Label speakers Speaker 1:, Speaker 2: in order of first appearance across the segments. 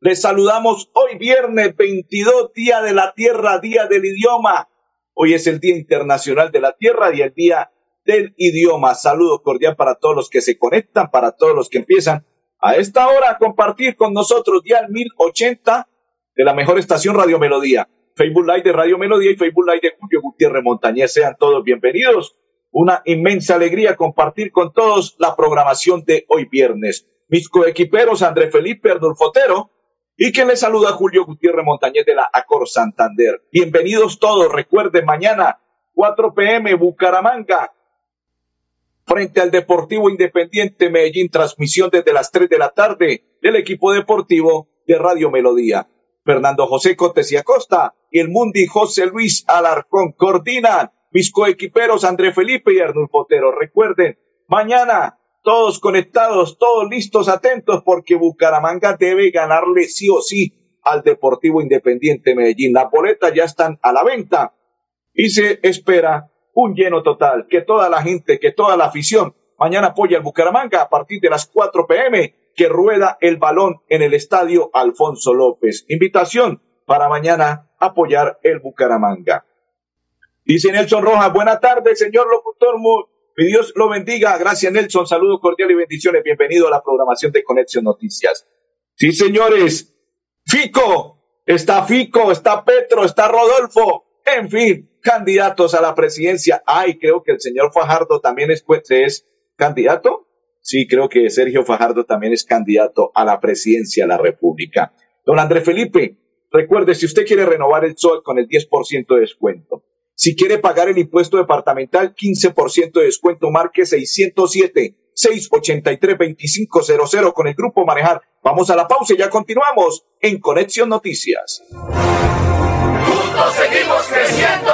Speaker 1: Les saludamos hoy viernes 22, Día de la Tierra, Día del Idioma. Hoy es el Día Internacional de la Tierra y el Día del Idioma. Saludo cordial para todos los que se conectan, para todos los que empiezan a esta hora a compartir con nosotros día el 1080 de la mejor estación Radio Melodía. Facebook Live de Radio Melodía y Facebook Live de Julio Gutiérrez Montañez. Sean todos bienvenidos una inmensa alegría compartir con todos la programación de hoy viernes. Mis coequiperos André Felipe Arnulfotero y quien les saluda Julio Gutiérrez Montañez de la Acor Santander. Bienvenidos todos. Recuerden, mañana 4 pm Bucaramanga frente al Deportivo Independiente Medellín, transmisión desde las 3 de la tarde del equipo deportivo de Radio Melodía. Fernando José Cotes y Acosta y el Mundi José Luis Alarcón coordinan mis coequiperos André Felipe y Arnulfo Otero. Recuerden, mañana todos conectados, todos listos, atentos, porque Bucaramanga debe ganarle sí o sí al Deportivo Independiente Medellín. Las boletas ya están a la venta y se espera un lleno total, que toda la gente, que toda la afición mañana apoye al Bucaramanga a partir de las 4 pm, que rueda el balón en el estadio Alfonso López. Invitación para mañana apoyar el Bucaramanga. Dice Nelson Rojas, buena tarde, señor locutor. Mi Dios lo bendiga. Gracias, Nelson. Saludos cordiales y bendiciones. Bienvenido a la programación de Conexión Noticias. Sí, señores. Fico, está Fico, está Petro, está Rodolfo. En fin, candidatos a la presidencia. Ay, creo que el señor Fajardo también es, pues, es candidato. Sí, creo que Sergio Fajardo también es candidato a la presidencia de la República. Don André Felipe, recuerde, si usted quiere renovar el sol con el 10% de descuento, si quiere pagar el impuesto departamental, 15% de descuento, marque 607 683 2500 con el grupo Manejar. Vamos a la pausa y ya continuamos en Conexión Noticias.
Speaker 2: Juntos seguimos creciendo.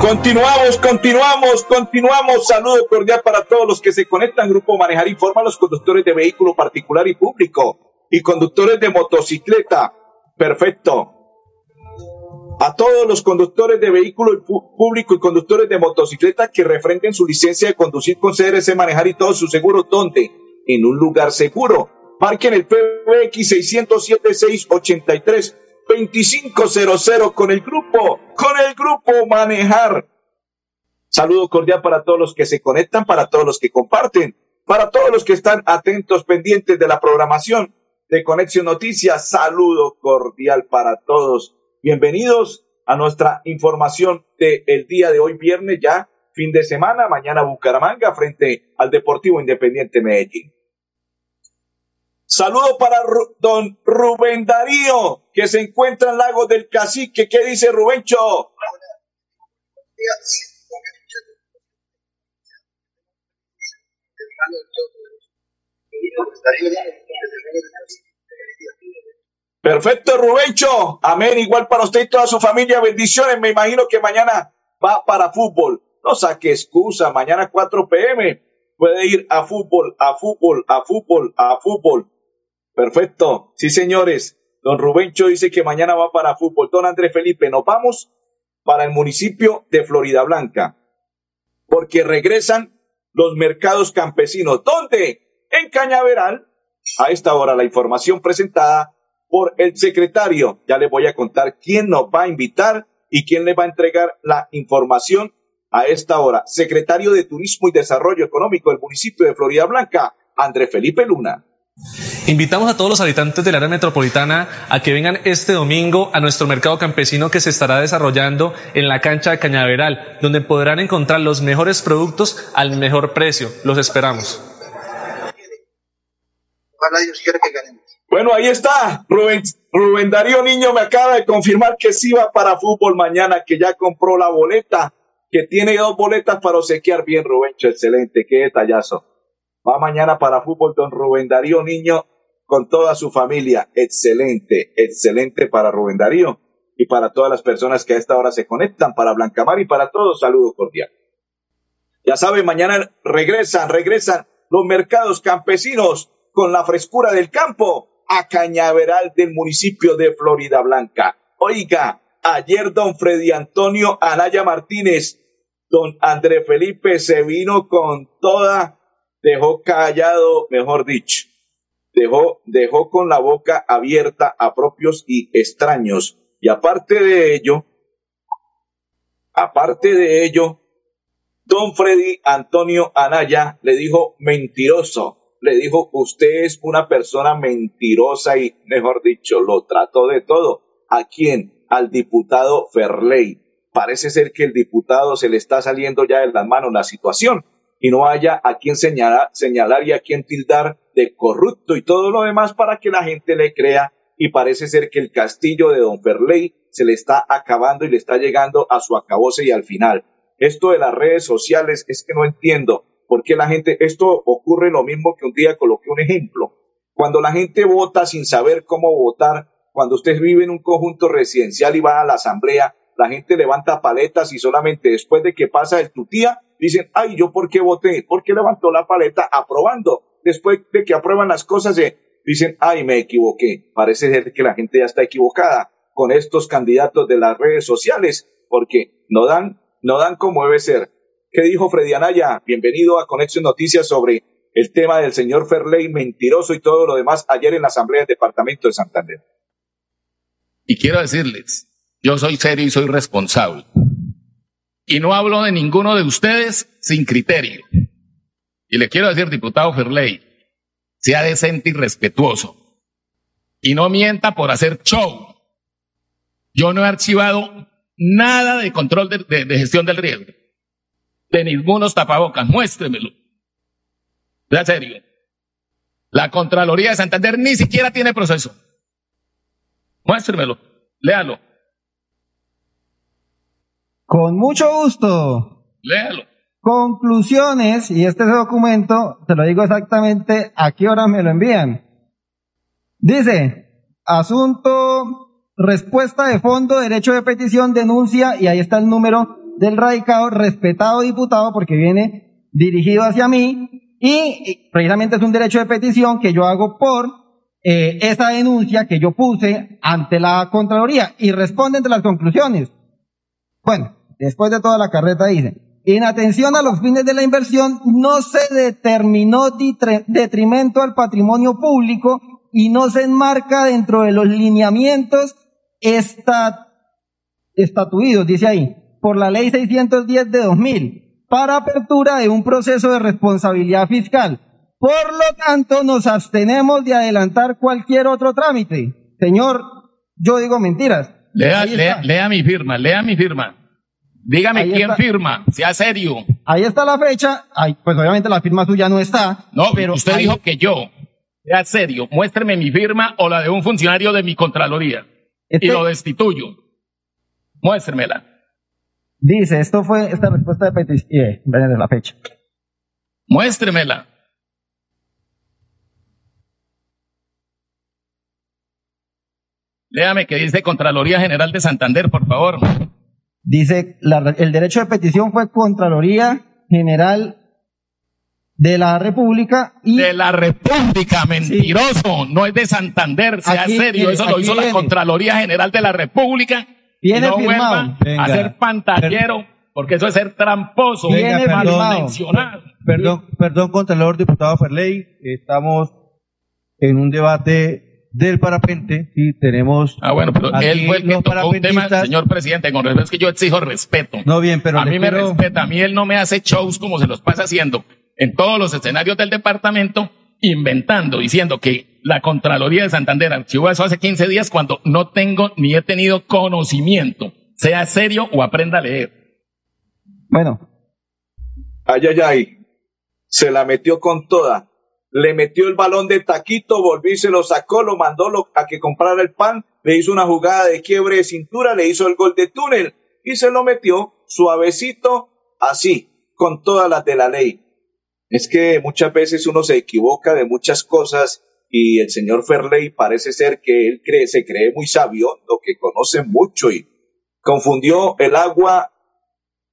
Speaker 1: Continuamos, continuamos, continuamos. Saludo cordial para todos los que se conectan. Grupo Manejar informa a los conductores de vehículo particular y público y conductores de motocicleta. Perfecto. A todos los conductores de vehículo público y conductores de motocicleta que refrenden su licencia de conducir con CRC Manejar y todos sus seguros, ¿dónde? En un lugar seguro. Marquen el PBX 607 683 2500 con el grupo, con el grupo Manejar. Saludo cordial para todos los que se conectan, para todos los que comparten, para todos los que están atentos, pendientes de la programación de Conexión Noticias. Saludo cordial para todos. Bienvenidos a nuestra información del el día de hoy, viernes ya, fin de semana, mañana Bucaramanga frente al Deportivo Independiente Medellín. Saludo para don Rubén Darío, que se encuentra en Lago del Cacique. ¿Qué dice Rubencho? Perfecto, Rubencho. Amén. Igual para usted y toda su familia. Bendiciones. Me imagino que mañana va para fútbol. No saque excusa. Mañana 4 pm puede ir a fútbol, a fútbol, a fútbol, a fútbol. Perfecto. Sí, señores. Don Rubencho dice que mañana va para fútbol. Don Andrés Felipe, nos vamos para el municipio de Florida Blanca. Porque regresan los mercados campesinos. ¿Dónde? En Cañaveral. A esta hora la información presentada por el secretario. Ya les voy a contar quién nos va a invitar y quién le va a entregar la información a esta hora. Secretario de Turismo y Desarrollo Económico del municipio de Florida Blanca, Andrés Felipe Luna.
Speaker 3: Invitamos a todos los habitantes del área metropolitana a que vengan este domingo a nuestro mercado campesino que se estará desarrollando en la cancha de Cañaveral, donde podrán encontrar los mejores productos al mejor precio. Los esperamos.
Speaker 4: Ojalá Dios quiera que ganemos.
Speaker 1: Bueno, ahí está. Rubén, Rubén Darío Niño me acaba de confirmar que sí va para fútbol mañana, que ya compró la boleta, que tiene dos boletas para obsequiar bien, Rubencho. Excelente, qué detallazo. Va mañana para fútbol don Rubén Darío Niño con toda su familia. Excelente, excelente para Rubén Darío y para todas las personas que a esta hora se conectan, para Blancamar y para todos, saludo cordial. Ya saben, mañana regresan, regresan los mercados campesinos con la frescura del campo a Cañaveral del municipio de Florida Blanca. Oiga, ayer don Freddy Antonio Anaya Martínez, don André Felipe se vino con toda, dejó callado, mejor dicho, dejó, dejó con la boca abierta a propios y extraños. Y aparte de ello, aparte de ello, don Freddy Antonio Anaya le dijo mentiroso le dijo, usted es una persona mentirosa y, mejor dicho, lo trató de todo. ¿A quién? Al diputado Ferley. Parece ser que el diputado se le está saliendo ya de las manos la situación y no haya a quien señalar, señalar y a quien tildar de corrupto y todo lo demás para que la gente le crea y parece ser que el castillo de don Ferley se le está acabando y le está llegando a su acabose y al final. Esto de las redes sociales es que no entiendo porque la gente, esto ocurre lo mismo que un día coloqué un ejemplo. Cuando la gente vota sin saber cómo votar, cuando usted vive en un conjunto residencial y va a la asamblea, la gente levanta paletas y solamente después de que pasa el tutía, dicen, ay, ¿yo por qué voté? ¿Por qué levantó la paleta aprobando? Después de que aprueban las cosas, eh, dicen, ay, me equivoqué. Parece ser que la gente ya está equivocada con estos candidatos de las redes sociales, porque no dan, no dan como debe ser. ¿Qué dijo Freddy Anaya? Bienvenido a Conexión Noticias sobre el tema del señor Ferley mentiroso y todo lo demás ayer en la Asamblea del Departamento de Santander.
Speaker 5: Y quiero decirles, yo soy serio y soy responsable. Y no hablo de ninguno de ustedes sin criterio. Y le quiero decir, diputado Ferley, sea decente y respetuoso. Y no mienta por hacer show. Yo no he archivado nada de control de, de- de gestión del riesgo de ningunos tapabocas. Muéstremelo. En serio. La Contraloría de Santander ni siquiera tiene proceso. Muéstremelo. Léalo.
Speaker 6: Con mucho gusto.
Speaker 5: Léalo.
Speaker 6: Conclusiones, y este documento, te lo digo exactamente a qué hora me lo envían. Dice, asunto, respuesta de fondo, derecho de petición, denuncia, y ahí está el número del radicado, respetado diputado, porque viene dirigido hacia mí, y precisamente es un derecho de petición que yo hago por eh, esa denuncia que yo puse ante la Contraloría, y responde entre las conclusiones. Bueno, después de toda la carreta dice, en atención a los fines de la inversión, no se determinó detrimento al patrimonio público y no se enmarca dentro de los lineamientos esta- estatuidos, dice ahí, por la ley 610 de 2000, para apertura de un proceso de responsabilidad fiscal. Por lo tanto, nos abstenemos de adelantar cualquier otro trámite. Señor, yo digo mentiras.
Speaker 5: Lea, lea mi firma, lea mi firma. Dígame
Speaker 6: Ahí
Speaker 5: quién
Speaker 6: está.
Speaker 5: firma, sea serio.
Speaker 6: Ahí está la fecha. Ay, pues obviamente la firma suya no está.
Speaker 5: No,
Speaker 6: pero
Speaker 5: usted
Speaker 6: ahí-
Speaker 5: dijo que yo, sea serio, muéstreme mi firma o la de un funcionario de mi Contraloría
Speaker 6: Este-
Speaker 5: y lo destituyo. Muéstremela.
Speaker 6: Dice, esto fue esta respuesta de petición. Eh, de la fecha.
Speaker 5: Muéstremela. Léame que dice Contraloría General de Santander, por favor.
Speaker 6: Dice, la- el derecho de petición fue Contraloría General de la República y
Speaker 5: De la República, mentiroso. No es de Santander, sea
Speaker 6: Aquí
Speaker 5: serio. Eso lo hizo la. Contraloría General de la República.
Speaker 6: Viene
Speaker 5: no
Speaker 6: firmado.
Speaker 4: Venga.
Speaker 5: a ser pantallero, porque eso es ser tramposo.
Speaker 6: Viene
Speaker 5: mencionar.
Speaker 4: Perdón, perdón, Contralor Diputado Ferley, estamos en un debate del parapente y tenemos...
Speaker 5: Ah, bueno, pero él fue el que tocó un tema, señor presidente, con respeto, es que yo exijo respeto.
Speaker 4: No, bien, pero
Speaker 5: a mí me respeta, a mí él no me hace shows como se los pasa haciendo en todos los escenarios del departamento, inventando, diciendo que la Contraloría de Santander archivó eso hace 15 días cuando no tengo ni he tenido conocimiento. Sea serio o aprenda a leer.
Speaker 6: bueno,
Speaker 1: Ay, ay, ay. Se la metió con toda. Le metió el balón de taquito, volvió y se lo sacó, lo mandó a que comprara el pan, le hizo una jugada de quiebre de cintura, le hizo el gol de túnel y se lo metió suavecito, así, con todas las de la ley. Es que muchas veces uno se equivoca de muchas cosas y el señor Ferley parece ser que él cree, se cree muy sabio, lo que conoce mucho y confundió el agua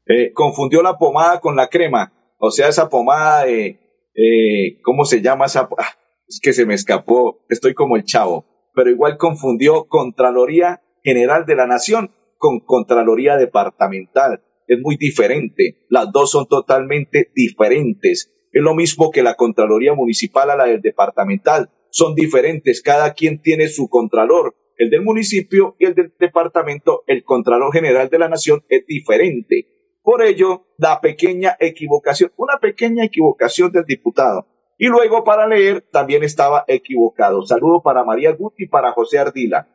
Speaker 1: eh, confundió la pomada con la crema. O sea, esa pomada de, eh, ¿cómo se llama esa? ah, es que se me escapó, estoy como el chavo. Pero igual confundió Contraloría General de la Nación con Contraloría Departamental. Es muy diferente. Las dos son totalmente diferentes. Es lo mismo que la Contraloría Municipal a la del Departamental. Son diferentes. Cada quien tiene su Contralor. El del municipio y el del departamento, el Contralor General de la Nación es diferente. Por ello, la pequeña equivocación, una pequeña equivocación del diputado. Y luego para leer también estaba equivocado. Saludo para María Guti y para José Ardila.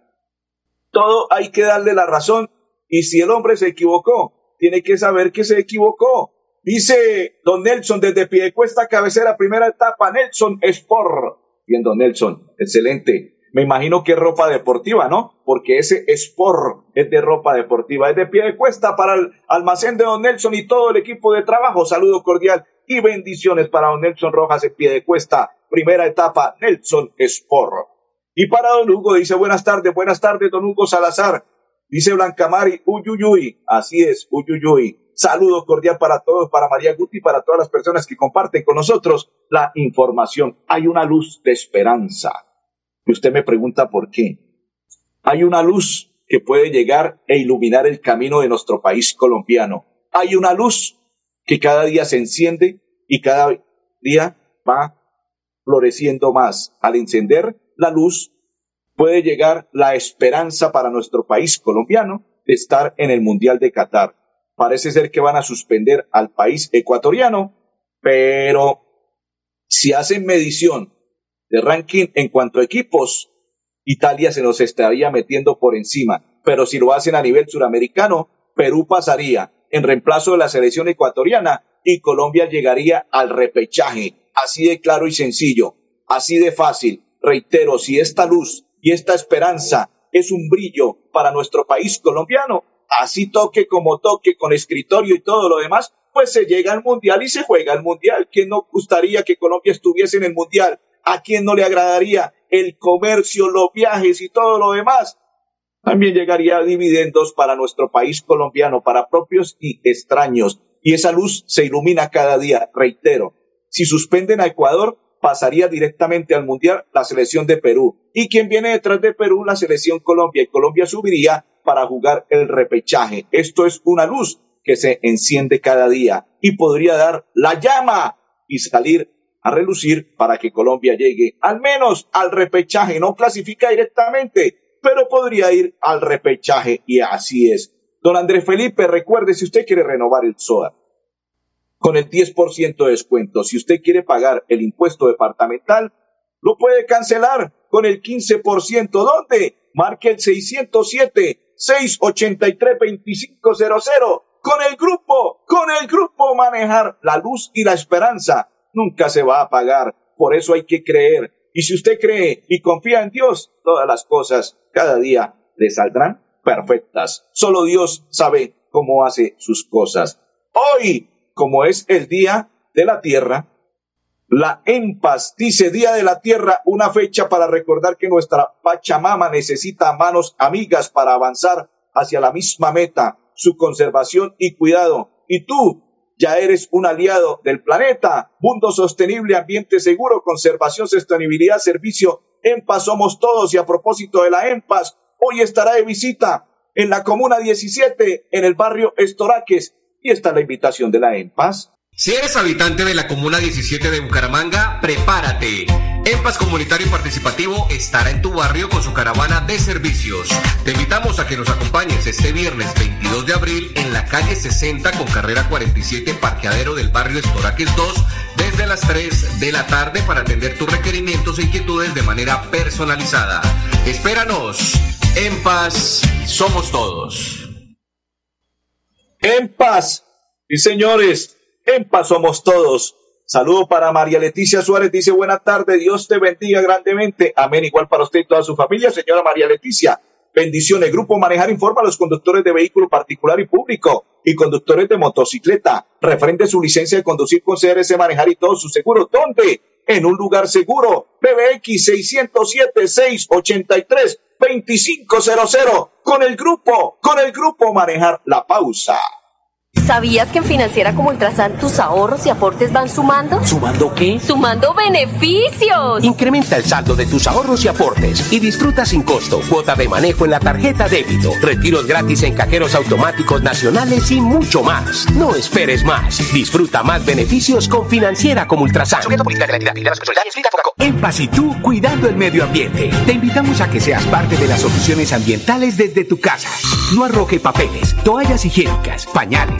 Speaker 1: Todo hay que darle la razón y si el hombre se equivocó, tiene que saber que se equivocó. Dice don Nelson desde Piedecuesta, cabecera, primera etapa, Nelson Sport. Bien, don Nelson, excelente. Me imagino que es ropa deportiva, ¿no? Porque ese Sport es de ropa deportiva. Es de pie de cuesta para el almacén de don Nelson y todo el equipo de trabajo. Saludo cordial y bendiciones para don Nelson Rojas en pie de cuesta. Primera etapa, Nelson Sport. Y para don Hugo dice buenas tardes, buenas tardes, don Hugo Salazar. Dice Blancamari, uyuyuy. Así es, uyuyuy. Saludo cordial para todos, para María Guti, para todas las personas que comparten con nosotros la información. Hay una luz de esperanza. Y usted me pregunta por qué. Hay una luz que puede llegar e iluminar el camino de nuestro país colombiano. Hay una luz que cada día se enciende y cada día va floreciendo más. Al encender la luz puede llegar la esperanza para nuestro país colombiano de estar en el Mundial de Qatar. Parece ser que van a suspender al país ecuatoriano, pero si hacen medición de ranking en cuanto a equipos, Italia se nos estaría metiendo por encima. Pero si lo hacen a nivel suramericano, Perú pasaría en reemplazo de la selección ecuatoriana y Colombia llegaría al repechaje. Así de claro y sencillo, así de fácil. Reitero, si esta luz y esta esperanza es un brillo para nuestro país colombiano, así toque como toque con escritorio y todo lo demás, pues se llega al mundial y se juega al mundial. ¿Quién no gustaría que Colombia estuviese en el mundial? ¿A quién no le agradaría el comercio, los viajes y todo lo demás? También llegaría dividendos para nuestro país colombiano, para propios y extraños. Y esa luz se ilumina cada día, reitero. Si suspenden a Ecuador, pasaría directamente al Mundial la selección de Perú. Y quien viene detrás de Perú, la selección Colombia. Y Colombia subiría para jugar el repechaje. Esto es una luz que se enciende cada día y podría dar la llama y salir a relucir para que Colombia llegue al menos al repechaje. No clasifica directamente, pero podría ir al repechaje y así es. Don Andrés Felipe, recuerde si usted quiere renovar el SOA con el 10% de descuento, si usted quiere pagar el impuesto departamental, lo puede cancelar con el 15%. ¿Dónde? Marque el 607 683 2500 con el grupo, con el grupo manejar la luz y la esperanza nunca se va a apagar. Por eso hay que creer. Y si usted cree y confía en Dios, todas las cosas cada día le saldrán perfectas. Solo Dios sabe cómo hace sus cosas. Hoy, como es el día de la tierra, La EMPAS dice Día de la Tierra, una fecha para recordar que nuestra Pachamama necesita manos amigas para avanzar hacia la misma meta, su conservación y cuidado. Y tú ya eres un aliado del planeta. Mundo sostenible, ambiente seguro, conservación, sostenibilidad, servicio. EMPAS somos todos y a propósito de la EMPAS, hoy estará de visita en la Comuna 17, en el barrio Estoraques. Y está la invitación de la EMPAS.
Speaker 7: Si eres habitante de la Comuna 17 de Bucaramanga, prepárate. EMPAS Comunitario Participativo estará en tu barrio con su caravana de servicios. Te invitamos a que nos acompañes este viernes 22 de abril en la calle 60 con carrera 47 parqueadero del barrio Estoraques 2 desde las 3 de la tarde para atender tus requerimientos e inquietudes de manera personalizada. Espéranos. EMPAS somos todos.
Speaker 1: En paz. Y señores, en paz somos todos. Saludo para María Leticia Suárez. Dice, buena tarde, Dios te bendiga grandemente. Amén. Igual para usted y toda su familia, señora María Leticia. Bendiciones. Grupo Manejar informa a los conductores de vehículo particular y público y conductores de motocicleta. Referente a su licencia de conducir con CRS Manejar y todo su seguro. ¿Dónde? En un lugar seguro. PBX 607-683-2500. Con el grupo, con el grupo Manejar la pausa.
Speaker 8: ¿Sabías que en Financiera como Ultrasan tus ahorros y aportes van sumando?
Speaker 7: ¿Sumando qué?
Speaker 8: ¡Sumando beneficios!
Speaker 7: Incrementa el saldo de tus ahorros y aportes y disfruta sin costo cuota de manejo en la tarjeta débito, retiros gratis en cajeros automáticos nacionales y mucho más. No esperes más. Disfruta más beneficios con Financiera como Ultrasan. En Paz y tú cuidando el medio ambiente. Te invitamos a que seas parte de las soluciones ambientales desde tu casa. No arroje papeles, toallas higiénicas, pañales,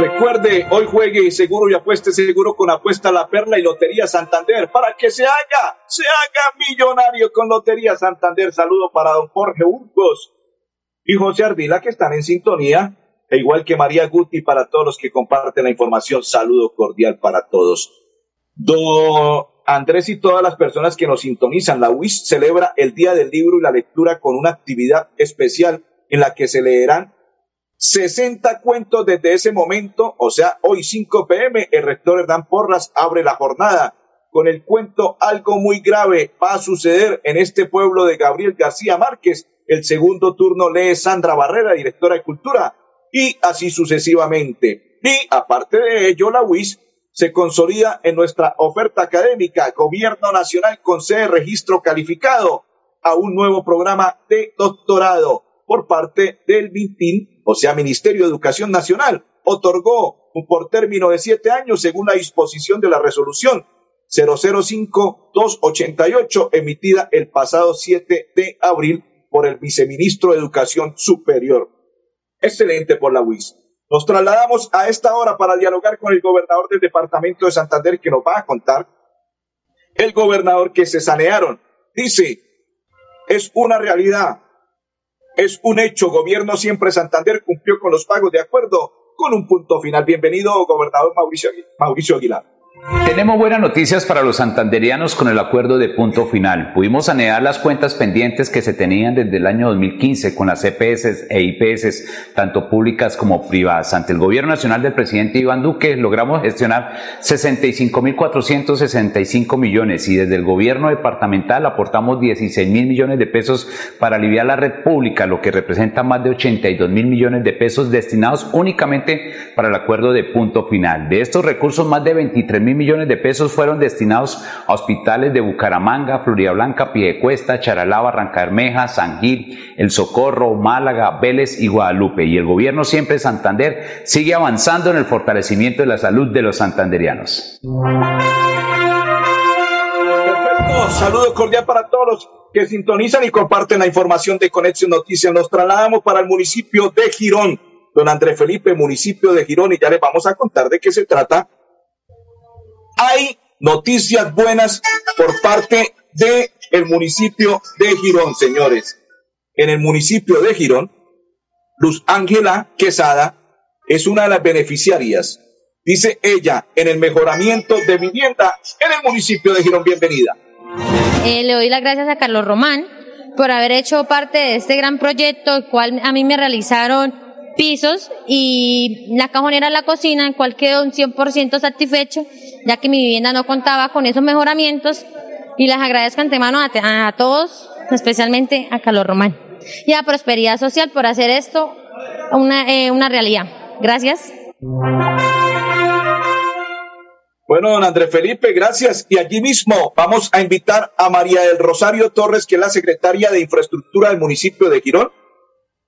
Speaker 1: Recuerde, hoy juegue seguro y apueste seguro con Apuesta La Perla y Lotería Santander para que se haga, se haga millonario con Lotería Santander. Saludo para don Jorge Burgos y José Ardila que están en sintonía, e igual que María Guti para todos los que comparten la información. Saludo cordial para todos. Don Andrés y todas las personas que nos sintonizan, la UIS celebra el Día del Libro y la Lectura con una actividad especial en la que se leerán 60 cuentos desde ese momento, o sea, hoy 5 pm, el rector Hernán Porras abre la jornada con el cuento Algo muy grave va a suceder en este pueblo de Gabriel García Márquez. El segundo turno lee Sandra Barrera, directora de Cultura, y así sucesivamente. Y aparte de ello, la UIS se consolida en nuestra oferta académica, Gobierno Nacional concede registro calificado a un nuevo programa de doctorado por parte del MINTIN, o sea, Ministerio de Educación Nacional, otorgó por término de siete años según la disposición de la resolución 005-288 emitida el pasado 7 de abril por el viceministro de Educación Superior. Excelente por la UIS. Nos trasladamos a esta hora para dialogar con el gobernador del departamento de Santander que nos va a contar el gobernador que se sanearon. Dice, es una realidad, es un hecho. Gobierno siempre Santander cumplió con los pagos de acuerdo con un punto final. Bienvenido, gobernador Mauricio, Aguilar. Mauricio Aguilar.
Speaker 9: Tenemos buenas noticias para los santanderianos con el acuerdo de punto final. Pudimos sanear las cuentas pendientes que se tenían desde el año 2015 con las EPS e IPS, tanto públicas como privadas. Ante el gobierno nacional del presidente Iván Duque logramos gestionar 65.465 millones y desde el gobierno departamental aportamos 16 mil millones de pesos para aliviar la red pública, lo que representa más de 82 mil millones de pesos destinados únicamente para el acuerdo de punto final. De estos recursos, más de 23 mil millones de pesos fueron destinados a hospitales de Bucaramanga, Floridablanca, Piedecuesta, Charalá, Barranca Bermeja, San Gil, El Socorro, Málaga, Vélez y Guadalupe. Y el gobierno siempre de Santander sigue avanzando en el fortalecimiento de la salud de los santanderianos.
Speaker 1: Perfecto. Saludo cordial para todos los que sintonizan y comparten la información de Conexión Noticias. Nos trasladamos para el municipio de Girón. Don Andrés Felipe, municipio de Girón, y ya les vamos a contar de qué se trata hay noticias buenas por parte de municipio de Girón, señores. en el municipio de Girón, Luz Ángela Quesada, es una de las beneficiarias. Dice ella, en el mejoramiento de vivienda en el municipio de Girón. Bienvenida.
Speaker 10: Eh, le doy las gracias a Carlos Román por haber hecho parte de este gran proyecto, el cual a mí me realizaron pisos y la cajonera la cocina, en cual quedó un 100% satisfecho, ya que mi vivienda no contaba con esos mejoramientos y les agradezco antemano a, todos, especialmente a Carlos Román y a Prosperidad Social por hacer esto una, eh, una realidad. Gracias.
Speaker 1: Bueno, don Andrés Felipe, gracias. Y allí mismo vamos a invitar a María del Rosario Torres, que es la secretaria de Infraestructura del municipio de Girón.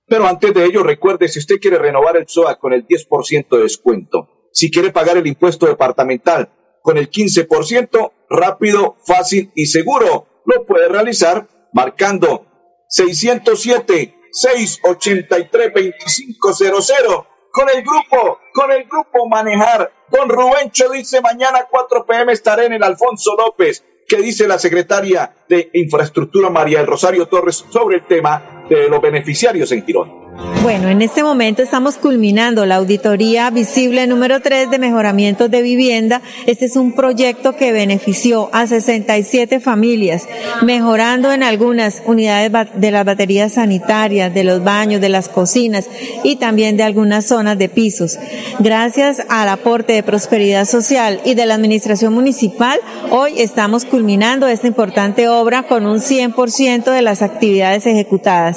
Speaker 1: Pero antes de ello, recuerde, si usted quiere renovar el SOA con el 10% de descuento, si quiere pagar el impuesto departamental con el 15%, rápido, fácil y seguro, lo puede realizar marcando 607 683 2500 con el grupo, con el grupo Manejar. Don Rubencho dice mañana 4 pm estaré en el Alfonso López. ¿Qué dice la secretaria de Infraestructura María del Rosario Torres sobre el tema de los beneficiarios en Girón?
Speaker 11: Bueno, en este momento estamos culminando la auditoría visible número 3 de mejoramientos de vivienda. Este es un proyecto que benefició a 67 familias, mejorando en algunas unidades de las baterías sanitarias, de los baños, de las cocinas y también de algunas zonas de pisos. Gracias al aporte de prosperidad social y de la administración municipal, hoy estamos culminando esta importante obra con un 100% de las actividades ejecutadas.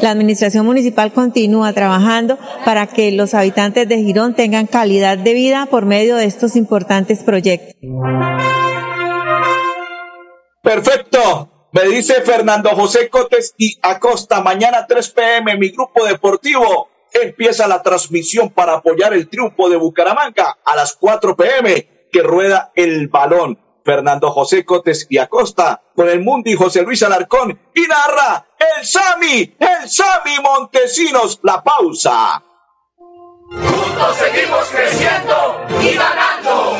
Speaker 11: La administración municipal continúa trabajando para que los habitantes de Girón tengan calidad de vida por medio de estos importantes proyectos.
Speaker 1: Perfecto. Me dice Fernando José Cotes y Acosta, mañana 3 pm, mi grupo deportivo empieza la transmisión para apoyar el triunfo de Bucaramanga a las 4 pm que rueda el balón. Fernando José Cotes y Acosta, con el Mundi José Luis Alarcón y narra el Sami, el Sami Montesinos, la pausa.
Speaker 2: Juntos seguimos creciendo y ganando.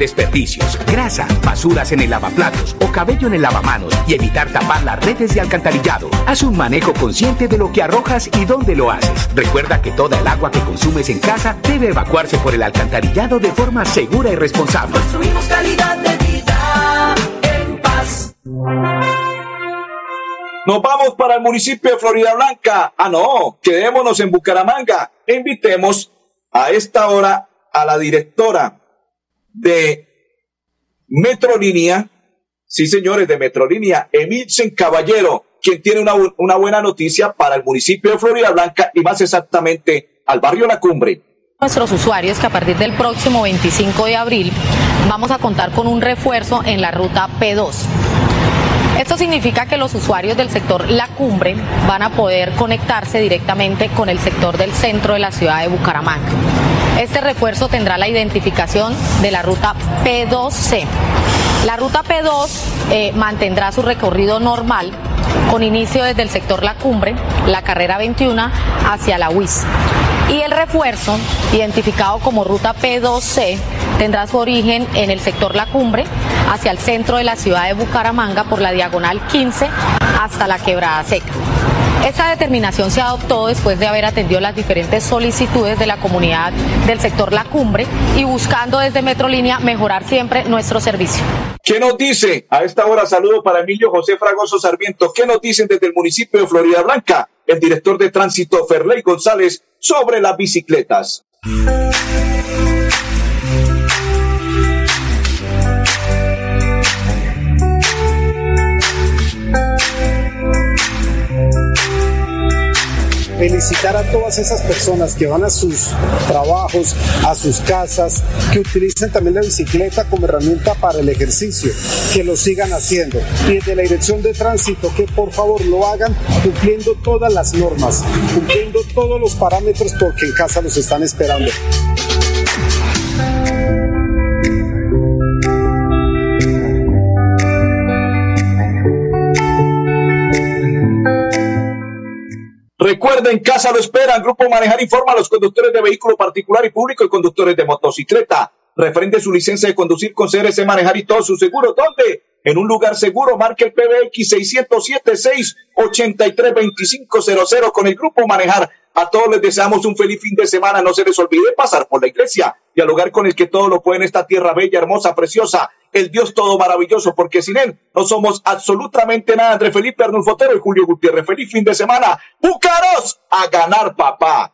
Speaker 7: desperdicios, grasa, basuras en el lavaplatos o cabello en el lavamanos y evitar tapar las redes de alcantarillado. Haz un manejo consciente de lo que arrojas y dónde lo haces. Recuerda que toda el agua que consumes en casa debe evacuarse por el alcantarillado de forma segura y responsable.
Speaker 2: Construimos calidad de vida en paz.
Speaker 1: Nos vamos para el municipio de Florida Blanca. Ah, no, quedémonos en Bucaramanga. E invitemos a esta hora a la directora de Metrolínea, sí señores, de Metrolínea, Emilsen Caballero, quien tiene una, una buena noticia para el municipio de Florida Blanca y más exactamente al barrio La Cumbre.
Speaker 12: Nuestros usuarios que a partir del próximo 25 de abril vamos a contar con un refuerzo en la ruta P2. Esto significa que los usuarios del sector La Cumbre van a poder conectarse directamente con el sector del centro de la ciudad de Bucaramanga. Este refuerzo tendrá la identificación de la ruta P2C. La ruta P2 eh, mantendrá su recorrido normal con inicio desde el sector La Cumbre, la carrera 21 hacia la UIS. Y el refuerzo, identificado como ruta P2C, tendrá su origen en el sector La Cumbre, hacia el centro de la ciudad de Bucaramanga por la diagonal 15 hasta la quebrada seca. Esta determinación se adoptó después de haber atendido las diferentes solicitudes de la comunidad del sector La Cumbre y buscando desde Metrolínea mejorar siempre nuestro servicio.
Speaker 1: ¿Qué nos dice? A esta hora saludo para Emilio José Fragoso Sarmiento. ¿Qué nos dicen desde el municipio de Florida Blanca? El director de tránsito Ferley González sobre las bicicletas.
Speaker 13: Felicitar a todas esas personas que van a sus trabajos, a sus casas, que utilicen también la bicicleta como herramienta para el ejercicio, que lo sigan haciendo. Y desde la dirección de tránsito, que por favor lo hagan cumpliendo todas las normas, cumpliendo todos los parámetros porque en casa los están esperando.
Speaker 1: Recuerden, casa lo esperan. Grupo Manejar informa a los conductores de vehículo particular y público y conductores de motocicleta. Referente su licencia de conducir con CRC Manejar y todo su seguro. ¿Dónde? En un lugar seguro. Marque el PBX 607 683 con el Grupo Manejar. A todos les deseamos un feliz fin de semana. No se les olvide pasar por la iglesia, dialogar con el que todo lo puede en esta tierra bella, hermosa, preciosa, el Dios todo maravilloso, porque sin él no somos absolutamente nada. Entre Felipe Arnulfo Otero y Julio Gutiérrez. Feliz fin de semana. Búcaros a ganar, papá.